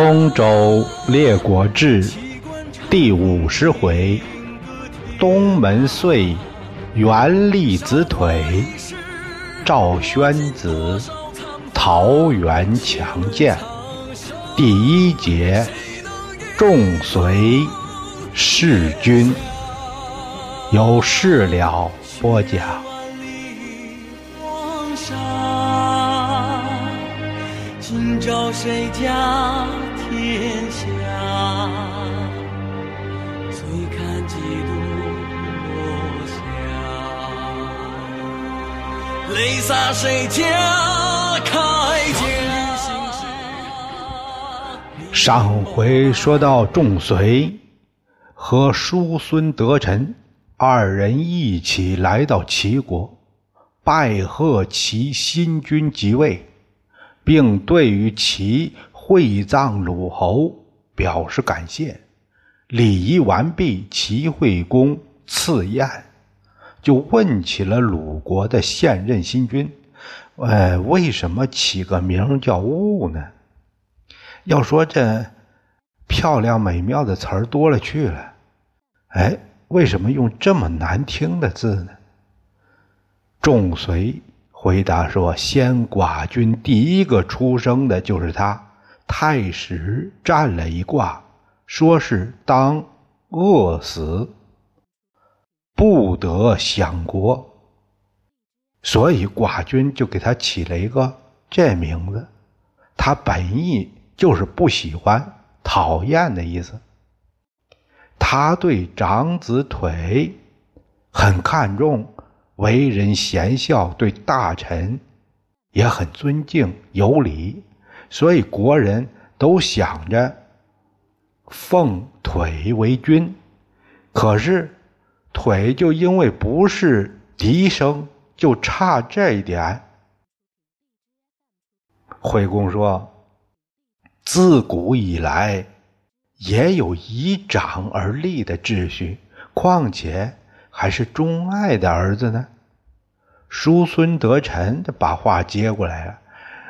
东周列国志第五十回：东门遂元立子腿，赵宣子桃园强健。第一节：众随弑君。有事了播讲。今朝谁家洒谁家铠甲？上回说到仲随和叔孙得臣二人一起来到齐国，拜贺齐新君即位。并对于齐会葬鲁侯表示感谢。礼仪完毕，齐惠公赐宴，就问起了鲁国的现任新君：“呃，为什么起个名叫兀呢？要说这漂亮美妙的词儿多了去了，哎，为什么用这么难听的字呢？”仲随。回答说：“先寡君第一个出生的就是他。太史占了一卦，说是当饿死，不得享国，所以寡君就给他起了一个这名字。他本意就是不喜欢、讨厌的意思。他对长子腿很看重。”为人贤孝，对大臣也很尊敬有礼，所以国人都想着奉腿为君。可是腿就因为不是嫡生，就差这一点。惠公说：“自古以来也有以长而立的秩序，况且……”还是钟爱的儿子呢。叔孙得臣就把话接过来了。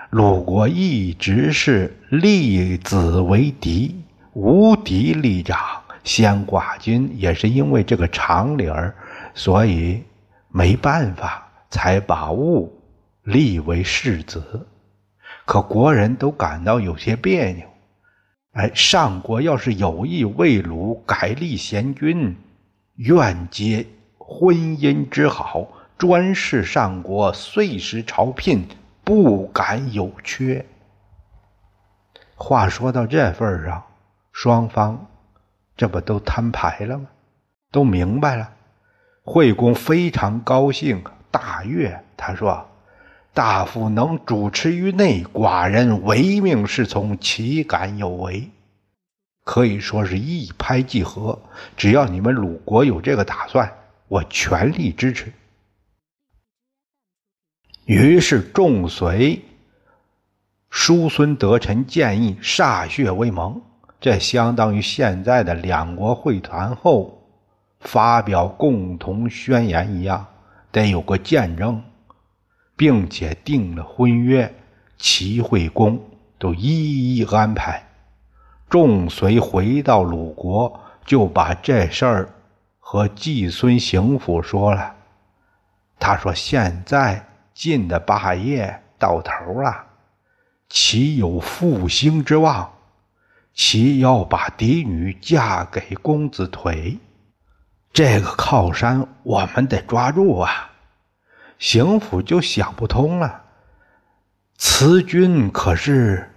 鲁国一直是立子为嫡，无嫡立长。先寡君也是因为这个常理儿，所以没办法才把物立为世子。可国人都感到有些别扭。哎，上国要是有意为鲁改立贤君，愿接。婚姻之好，专事上国，岁时朝聘，不敢有缺。话说到这份上，双方这不都摊牌了吗？都明白了。惠公非常高兴，大悦。他说：“大夫能主持于内，寡人唯命是从，岂敢有违？可以说是一拍即合。只要你们鲁国有这个打算。”我全力支持。于是众随叔孙得臣建议歃血为盟，这相当于现在的两国会谈后发表共同宣言一样，得有个见证，并且定了婚约。齐惠公都一一安排。仲随回到鲁国，就把这事儿。和季孙行府说了，他说：“现在晋的霸业到头了，岂有复兴之望？岂要把嫡女嫁给公子腿？这个靠山我们得抓住啊！”行府就想不通了，慈君可是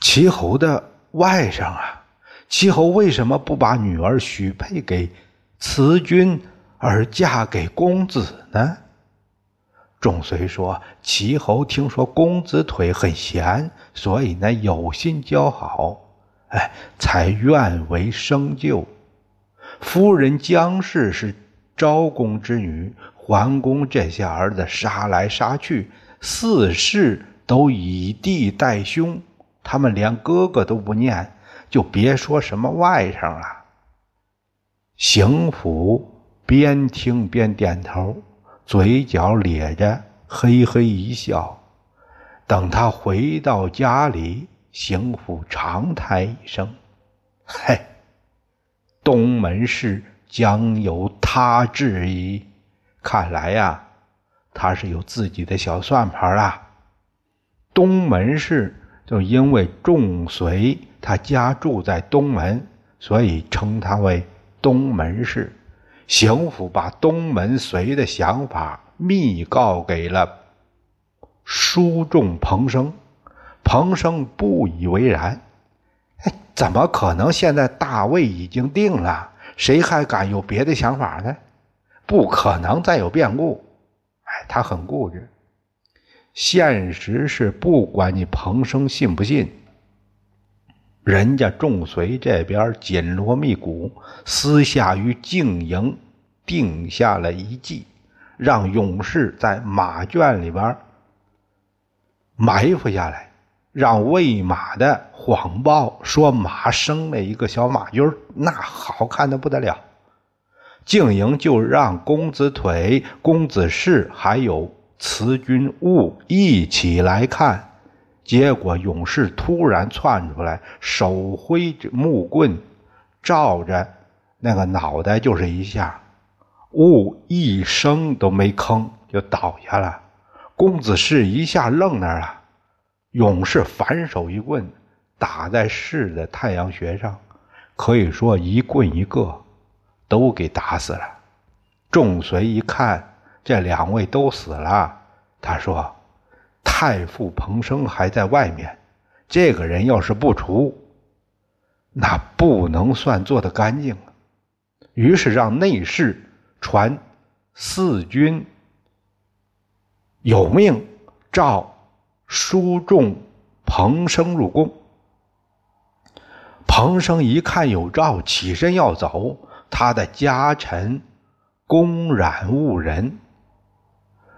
齐侯的外甥啊，齐侯为什么不把女儿许配给？慈君而嫁给公子呢？仲随说：“齐侯听说公子腿很贤，所以呢有心交好，哎，才愿为生就。夫人姜氏是昭公之女，桓公这些儿子杀来杀去，四世都以弟代兄，他们连哥哥都不念，就别说什么外甥了。”邢府边听边点头，嘴角咧着，嘿嘿一笑。等他回到家里，邢府长叹一声：“嘿，东门氏将由他治矣。看来呀，他是有自己的小算盘啊。东门氏就因为仲随他家住在东门，所以称他为东门氏。邢府把东门随的想法密告给了书仲彭生。”彭生不以为然，哎，怎么可能？现在大位已经定了，谁还敢有别的想法呢？不可能再有变故。哎，他很固执。现实是，不管你彭生信不信，人家仲随这边紧锣密鼓，私下与静营定下了一计，让勇士在马圈里边埋伏下来。让喂马的谎报说马生了一个小马驹那好看的不得了。静营就让公子腿、公子氏还有慈君务一起来看，结果勇士突然窜出来，手挥着木棍，照着那个脑袋就是一下，务一声都没吭就倒下了。公子氏一下愣那儿了。勇士反手一棍打在士的太阳穴上，可以说一棍一个，都给打死了。众随一看这两位都死了，他说：“太傅彭生还在外面，这个人要是不除，那不能算做得干净。”于是让内侍传四军有命召。书中彭生入宫，彭生一看有诏，起身要走。他的家臣公然误人，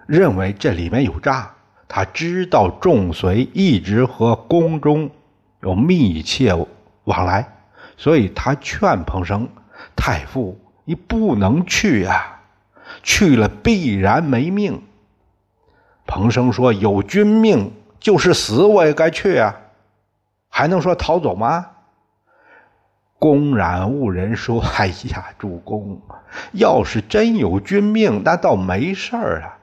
认为这里面有诈。他知道仲随一直和宫中有密切往来，所以他劝彭生：“太傅，你不能去啊，去了必然没命。”彭生说：“有君命，就是死我也该去啊，还能说逃走吗？”公然误人说：“ 哎呀，主公，要是真有君命，那倒没事儿啊。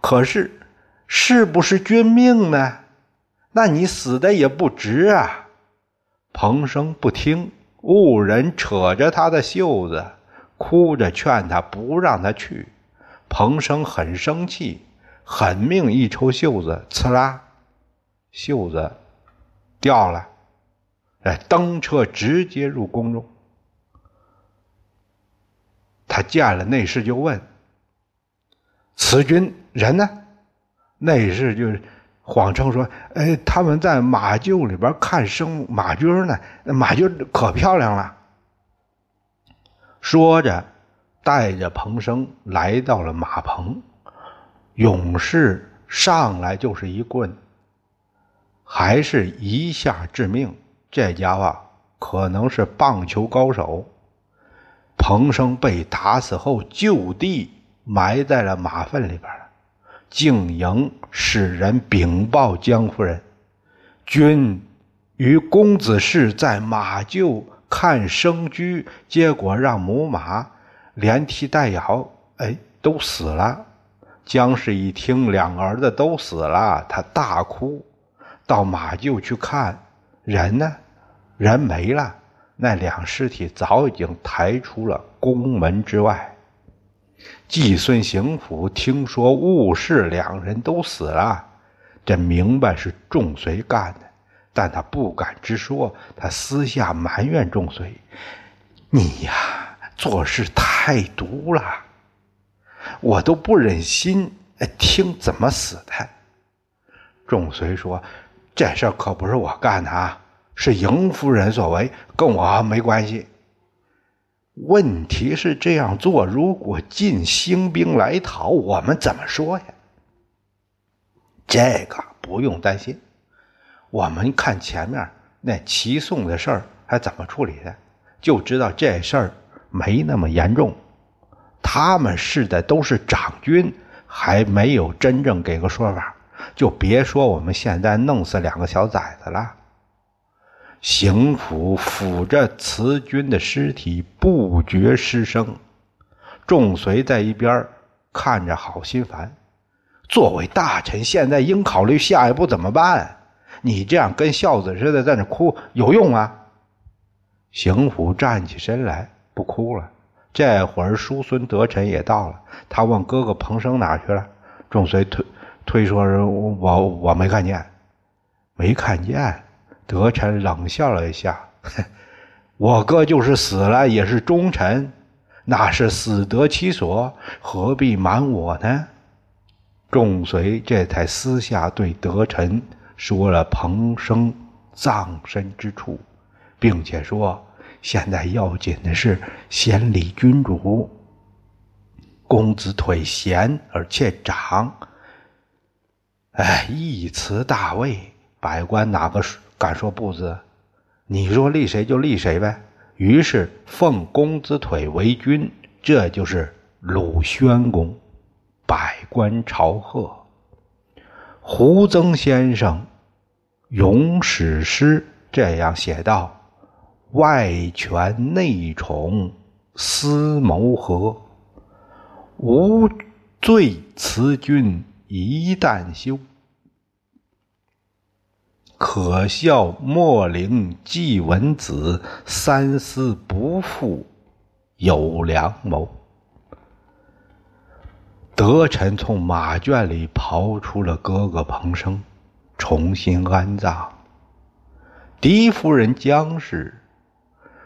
可是，是不是君命呢？那你死的也不值啊。”彭生不听，误人扯着他的袖子，哭着劝他不让他去。彭生很生气。狠命一抽袖子，刺啦，袖子掉了。哎，登车直接入宫中。他见了内侍，就问：“此君人呢？”内侍就谎称说：“哎，他们在马厩里边看生马驹呢，马驹可漂亮了。”说着，带着彭生来到了马棚。勇士上来就是一棍，还是一下致命。这家伙可能是棒球高手。彭生被打死后，就地埋在了马粪里边了。静营使人禀报江夫人：“君与公子氏在马厩看生驹，结果让母马连踢带咬，哎，都死了。”姜氏一听两个儿子都死了，他大哭，到马厩去看人呢，人没了，那两尸体早已经抬出了宫门之外。季孙行府听说戊氏两人都死了，这明白是仲随干的，但他不敢直说，他私下埋怨仲随：“你呀，做事太毒了。”我都不忍心听怎么死的。仲随说：“这事可不是我干的啊，是迎夫人所为，跟我没关系。问题是这样做，如果晋兴兵来讨，我们怎么说呀？这个不用担心，我们看前面那齐宋的事儿还怎么处理的，就知道这事儿没那么严重。”他们是的都是长军，还没有真正给个说法，就别说我们现在弄死两个小崽子了。邢府抚着慈君的尸体，不觉失声。仲随在一边看着，好心烦。作为大臣，现在应考虑下一步怎么办。你这样跟孝子似的在那哭，有用啊？邢府站起身来，不哭了。这会儿叔孙德臣也到了，他问哥哥彭生哪去了。仲随推推说：“我我没看见，没看见。”德臣冷笑了一下：“ 我哥就是死了，也是忠臣，那是死得其所，何必瞒我呢？”仲随这才私下对德臣说了彭生葬身之处，并且说：“现在要紧的是先立君主，公子腿贤而且长，哎，一辞大位，百官哪个？”敢说不字？你说立谁就立谁呗。于是奉公子腿为君，这就是鲁宣公。百官朝贺。胡曾先生《咏史诗》这样写道：“外权内宠，思谋和。无罪辞君一旦休。”可笑莫陵季文子，三思不负有良谋。德臣从马圈里刨出了哥哥彭生，重新安葬。狄夫人姜氏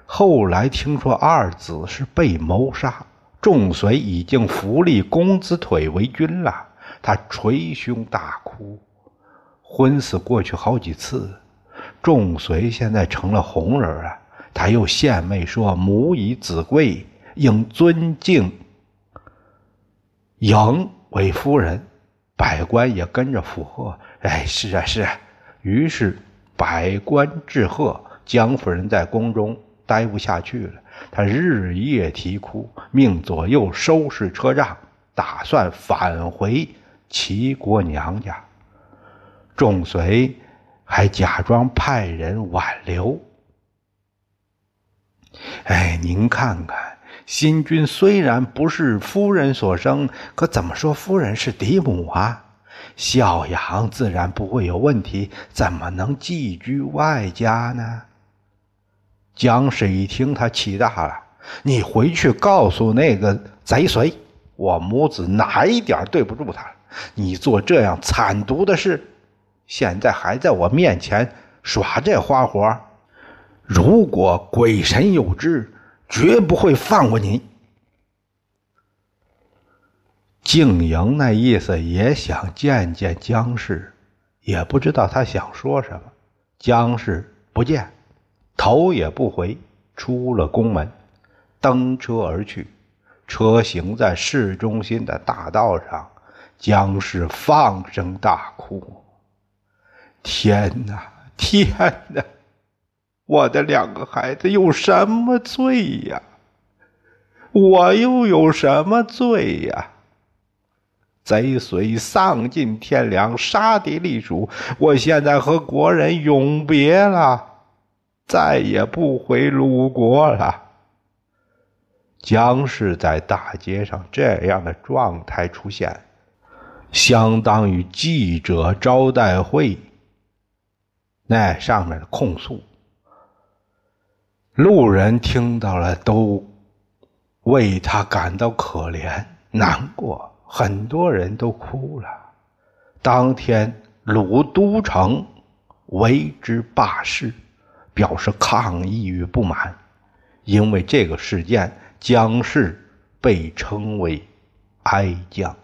后来听说二子是被谋杀，仲随已经扶立公子腿为君了，他捶胸大哭。昏死过去好几次，仲随现在成了红人啊！他又献媚说：“母以子贵，应尊敬迎为夫人。”百官也跟着附和：“哎，是啊，是。”啊。”于是百官致贺。江夫人在宫中待不下去了，她日夜啼哭，命左右收拾车仗，打算返回齐国娘家。仲随还假装派人挽留。哎，您看看，新君虽然不是夫人所生，可怎么说夫人是嫡母啊？孝养自然不会有问题，怎么能寄居外家呢？姜氏一听，他气大了：“你回去告诉那个贼随，我母子哪一点对不住他了？你做这样惨毒的事！”现在还在我面前耍这花活，如果鬼神有知，绝不会放过你。静莹那意思也想见见姜氏，也不知道他想说什么。姜氏不见，头也不回，出了宫门，登车而去。车行在市中心的大道上，姜氏放声大哭。天哪，天哪！我的两个孩子有什么罪呀？我又有什么罪呀？贼随丧尽天良，杀敌立主。我现在和国人永别了，再也不回鲁国了。姜氏在大街上这样的状态出现，相当于记者招待会。那上面的控诉，路人听到了都为他感到可怜难过，很多人都哭了。当天，鲁都城为之罢市，表示抗议与不满。因为这个事件，姜氏被称为哀姜，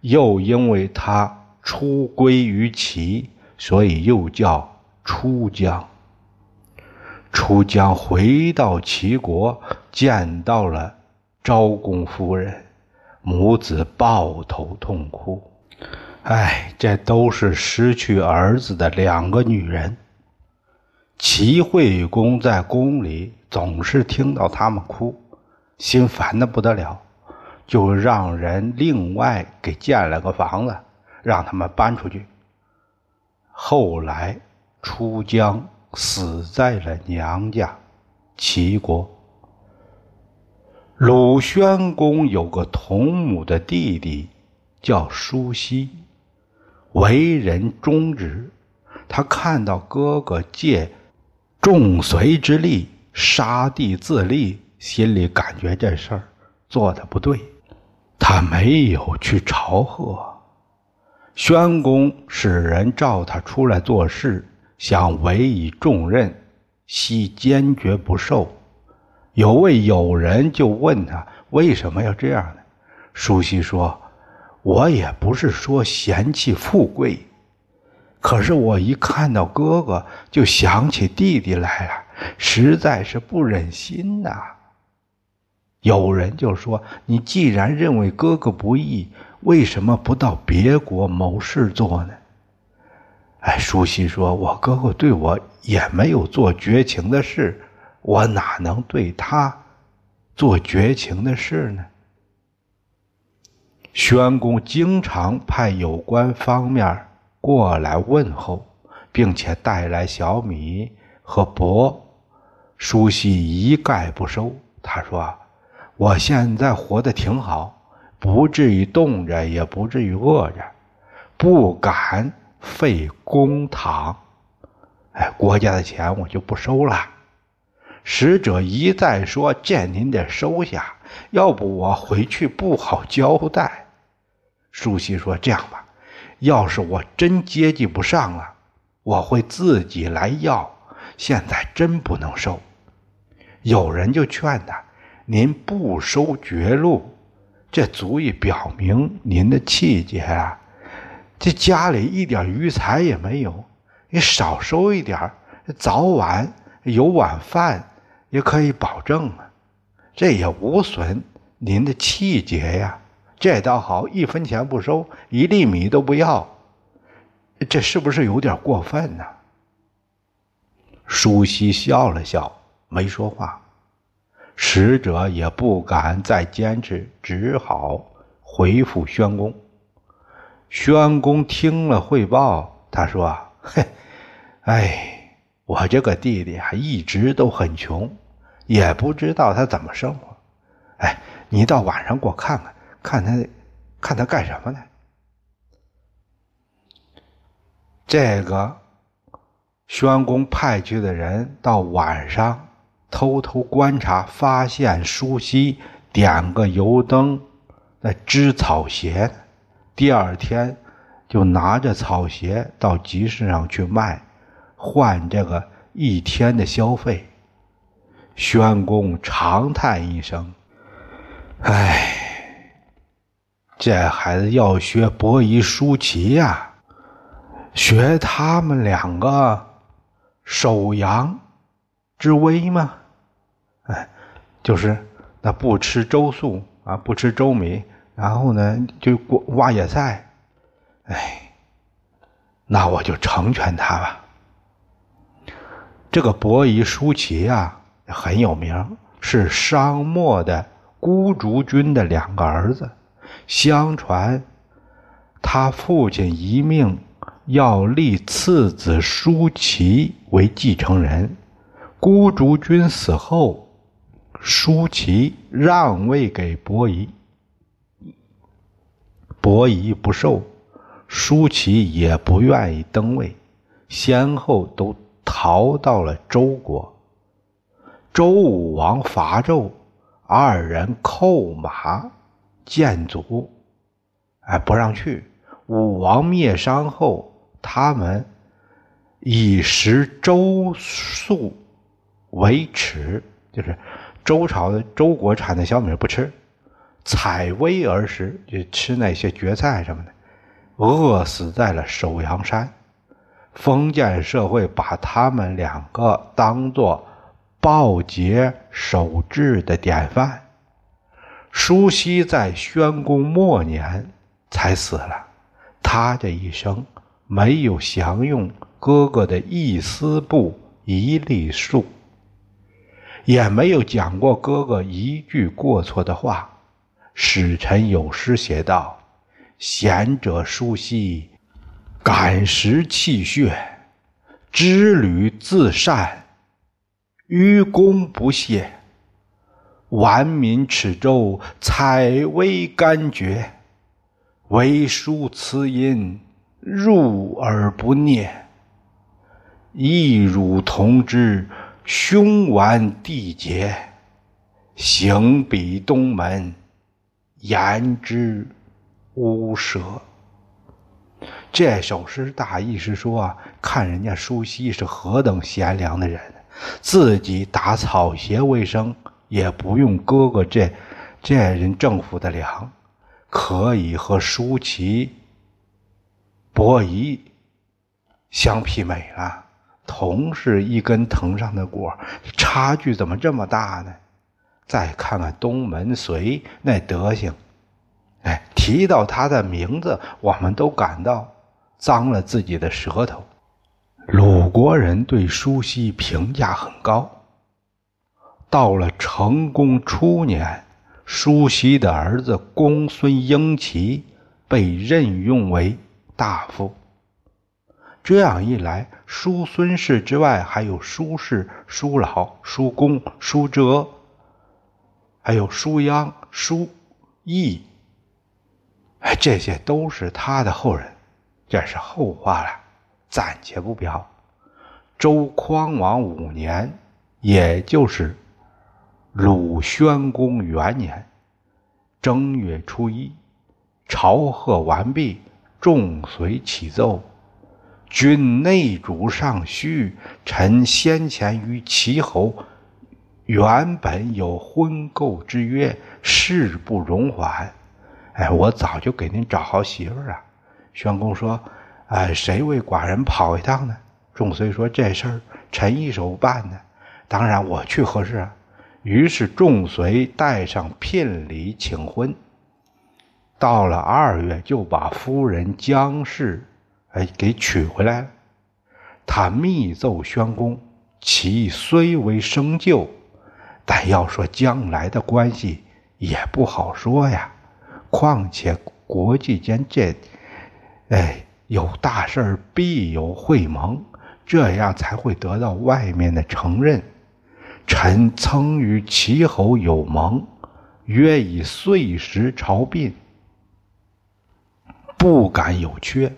又因为他出归于齐。所以又叫出江。出江回到齐国，见到了昭公夫人，母子抱头痛哭。哎，这都是失去儿子的两个女人。齐惠公在宫里总是听到他们哭，心烦的不得了，就让人另外给建了个房子，让他们搬出去。后来，出江死在了娘家齐国。鲁宣公有个同母的弟弟，叫叔西，为人忠直。他看到哥哥借仲随之力杀弟自立，心里感觉这事儿做的不对，他没有去朝贺。宣公使人召他出来做事，想委以重任，悉坚决不受。有位友人就问他为什么要这样呢？舒西说：“我也不是说嫌弃富贵。”可是我一看到哥哥，就想起弟弟来了，实在是不忍心呐。有人就说：“你既然认为哥哥不义，为什么不到别国谋事做呢？”哎，舒西说：“我哥哥对我也没有做绝情的事，我哪能对他做绝情的事呢？”宣公经常派有关方面。过来问候，并且带来小米和帛，舒西一概不收。他说：“我现在活得挺好，不至于冻着，也不至于饿着，不敢费公堂。哎，国家的钱我就不收了。”使者一再说：“见您得收下，要不我回去不好交代。”舒西说：“这样吧。”要是我真接济不上了，我会自己来要。现在真不能收。有人就劝他：“您不收绝路，这足以表明您的气节啊。这家里一点余财也没有，你少收一点早晚有晚饭也可以保证啊。这也无损您的气节呀。”这倒好，一分钱不收，一粒米都不要，这是不是有点过分呢？舒西笑了笑，没说话。使者也不敢再坚持，只好回复宣公。宣公听了汇报，他说：“ 嘿，哎，我这个弟弟啊，一直都很穷，也不知道他怎么生活。哎，你到晚上给我看看。”看他，看他干什么呢？这个宣公派去的人到晚上偷偷观察，发现舒西点个油灯在织草鞋。第二天就拿着草鞋到集市上去卖，换这个一天的消费。宣公长叹一声：“唉。”这孩子要学伯夷、叔齐呀，学他们两个守阳之危吗？哎，就是那不吃粥粟啊，不吃粥米，然后呢就挖野菜。哎，那我就成全他吧。这个伯夷、叔齐啊很有名，是商末的孤竹君的两个儿子。相传，他父亲一命要立次子叔齐为继承人。孤竹君死后，舒齐让位给伯夷，伯夷不受，舒齐也不愿意登位，先后都逃到了周国。周武王伐纣，二人扣马。建祖，哎，不让去。武王灭商后，他们以食周粟为耻，就是周朝的周国产的小米不吃，采薇而食，就吃那些蕨菜什么的，饿死在了首阳山。封建社会把他们两个当做暴殄守志的典范。舒西在宣公末年才死了，他这一生没有享用哥哥的一丝布一粒粟，也没有讲过哥哥一句过错的话。使臣有诗写道：“贤者舒西，感时气血，知履自善，愚公不懈。万民齿周，采薇甘绝。唯书此音，入而不念。一汝同之，胸完地结。行比东门，言之无蛇。这首诗大意是说啊，看人家舒西是何等贤良的人，自己打草鞋为生，也不用哥哥这这人政府的粮，可以和舒淇、伯夷相媲美了。同是一根藤上的果，差距怎么这么大呢？再看看东门隋那德行，哎，提到他的名字，我们都感到脏了自己的舌头。鲁国人对舒西评价很高。到了成公初年，舒西的儿子公孙婴齐被任用为大夫。这样一来，叔孙氏之外，还有叔氏、叔老、叔公、叔哲。还有叔鞅、叔义，这些都是他的后人，这是后话了，暂且不表。周匡王五年，也就是鲁宣公元年正月初一，朝贺完毕，众随起奏：君内主上虚，臣先前于齐侯。原本有婚购之约，事不容缓。哎，我早就给您找好媳妇了。宣公说：“哎，谁为寡人跑一趟呢？”仲随说：“这事儿臣一手办呢，当然我去合适啊。”于是仲随带上聘礼请婚。到了二月，就把夫人姜氏哎给娶回来了。他密奏宣公：“其虽为生旧。”但要说将来的关系也不好说呀，况且国际间这，哎，有大事必有会盟，这样才会得到外面的承认。臣曾与齐侯有盟，约以岁时朝聘，不敢有缺。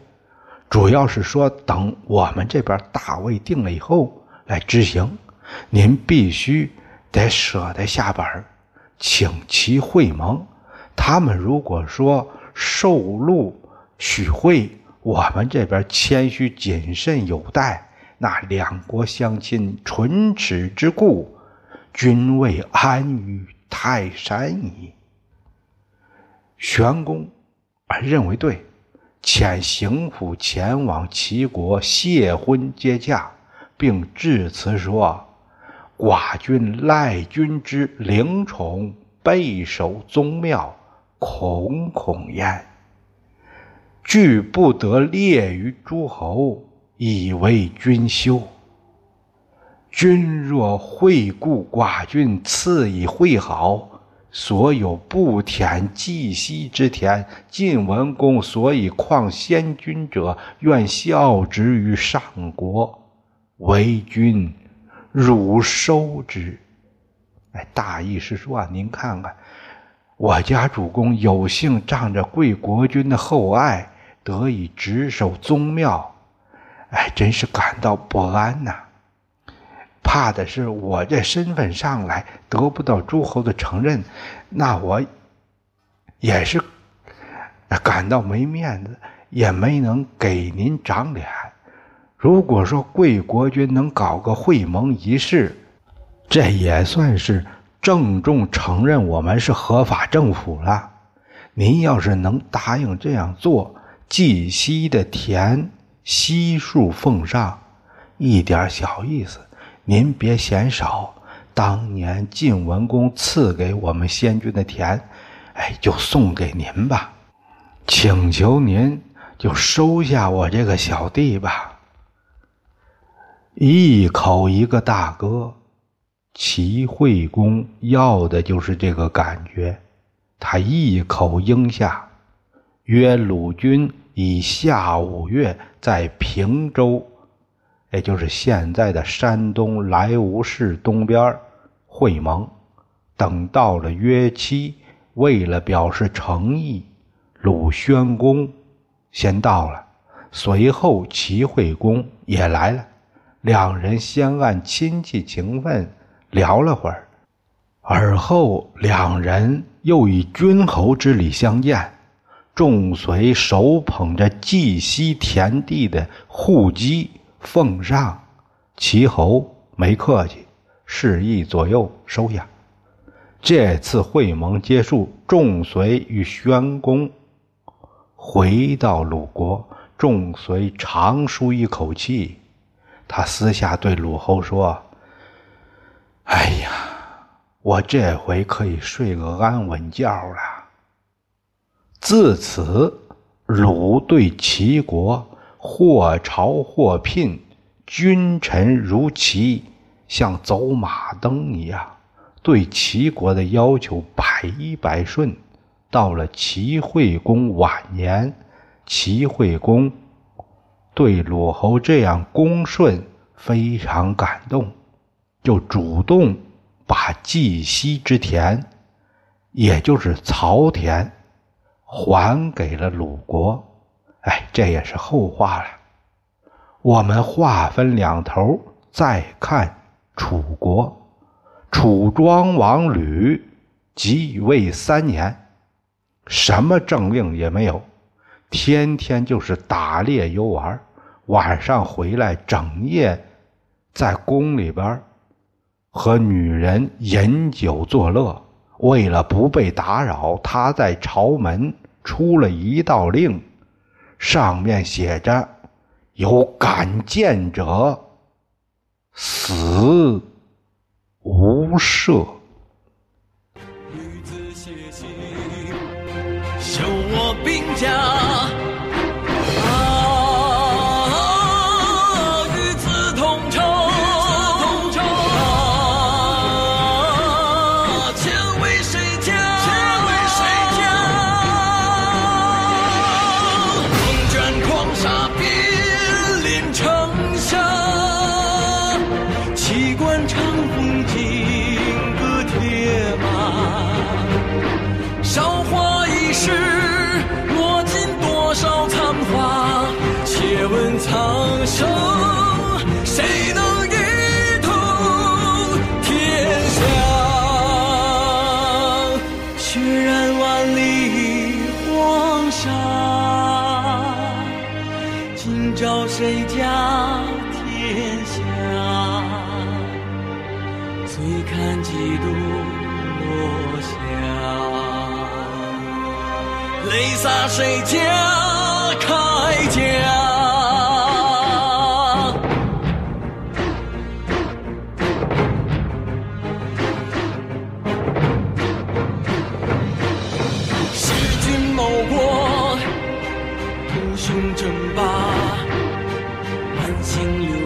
主要是说等我们这边大位定了以后来执行，您必须。得舍得下本请其会盟。他们如果说受禄许会，我们这边谦虚谨慎有待。那两国相亲，唇齿之故，君未安于泰山矣。玄公认为对，遣行府前往齐国谢婚接驾，并致辞说。寡君赖君之灵宠，备守宗庙，恐恐焉。惧不得列于诸侯，以为君羞。君若惠顾寡君，赐以惠好，所有不舔既息之田，晋文公所以况先君者，愿效之于上国，为君。汝收之，哎，大意是说啊，您看看，我家主公有幸仗着贵国君的厚爱，得以执守宗庙，哎，真是感到不安呐。怕的是我这身份上来得不到诸侯的承认，那我也是感到没面子，也没能给您长脸。如果说贵国君能搞个会盟仪式，这也算是郑重承认我们是合法政府了。您要是能答应这样做，冀西的田悉数奉上，一点小意思，您别嫌少。当年晋文公赐给我们先君的田，哎，就送给您吧。请求您就收下我这个小弟吧。一口一个大哥，齐惠公要的就是这个感觉。他一口应下，约鲁军以下五月在平州，也就是现在的山东莱芜市东边会盟。等到了约期，为了表示诚意，鲁宣公先到了，随后齐惠公也来了。两人先按亲戚情分聊了会儿，而后两人又以君侯之礼相见。众随手捧着蓟溪田地的户籍奉上，齐侯没客气，示意左右收下。这次会盟结束，仲随与宣公回到鲁国，仲随长舒一口气。他私下对鲁侯说：“哎呀，我这回可以睡个安稳觉了。”自此，鲁对齐国或朝或聘，君臣如齐，像走马灯一样，对齐国的要求百依百顺。到了齐惠公晚年，齐惠公。对鲁侯这样恭顺非常感动，就主动把冀西之田，也就是曹田，还给了鲁国。哎，这也是后话了。我们话分两头，再看楚国。楚庄王吕即位三年，什么政令也没有，天天就是打猎游玩。晚上回来，整夜在宫里边和女人饮酒作乐。为了不被打扰，他在朝门出了一道令，上面写着：“有敢谏者，死无赦。”修我兵家。谁家铠甲？弑君谋国，图雄争霸，满心流